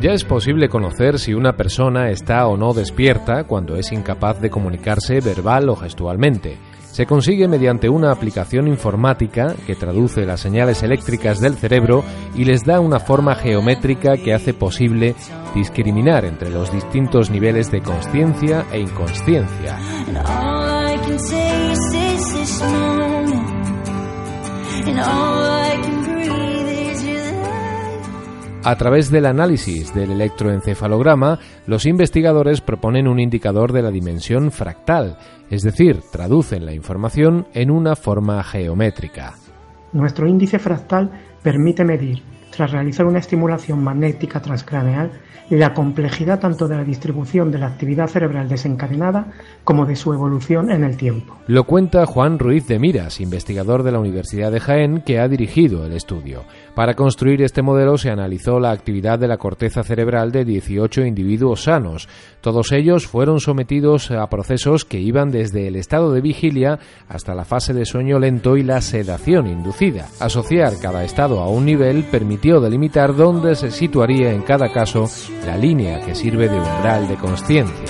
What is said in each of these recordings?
Ya es posible conocer si una persona está o no despierta cuando es incapaz de comunicarse verbal o gestualmente. Se consigue mediante una aplicación informática que traduce las señales eléctricas del cerebro y les da una forma geométrica que hace posible discriminar entre los distintos niveles de conciencia e inconsciencia. A través del análisis del electroencefalograma, los investigadores proponen un indicador de la dimensión fractal, es decir, traducen la información en una forma geométrica. Nuestro índice fractal permite medir, tras realizar una estimulación magnética transcraneal, la complejidad tanto de la distribución de la actividad cerebral desencadenada como de su evolución en el tiempo. Lo cuenta Juan Ruiz de Miras, investigador de la Universidad de Jaén, que ha dirigido el estudio. Para construir este modelo se analizó la actividad de la corteza cerebral de 18 individuos sanos. Todos ellos fueron sometidos a procesos que iban desde el estado de vigilia hasta la fase de sueño lento y la sedación inducida. Asociar cada estado a un nivel permitió delimitar dónde se situaría en cada caso la línea que sirve de umbral de conciencia.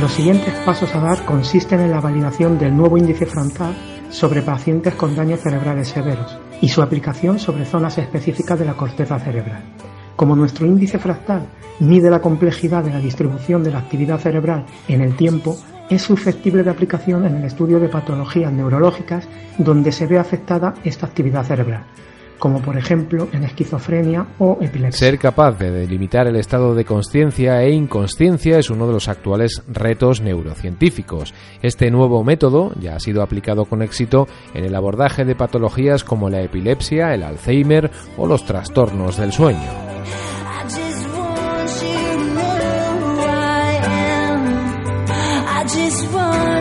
Los siguientes pasos a dar consisten en la validación del nuevo índice frontal sobre pacientes con daños cerebrales severos y su aplicación sobre zonas específicas de la corteza cerebral. Como nuestro índice fractal mide la complejidad de la distribución de la actividad cerebral en el tiempo, es susceptible de aplicación en el estudio de patologías neurológicas donde se ve afectada esta actividad cerebral, como por ejemplo en esquizofrenia o epilepsia. Ser capaz de delimitar el estado de conciencia e inconsciencia es uno de los actuales retos neurocientíficos. Este nuevo método ya ha sido aplicado con éxito en el abordaje de patologías como la epilepsia, el Alzheimer o los trastornos del sueño. this one.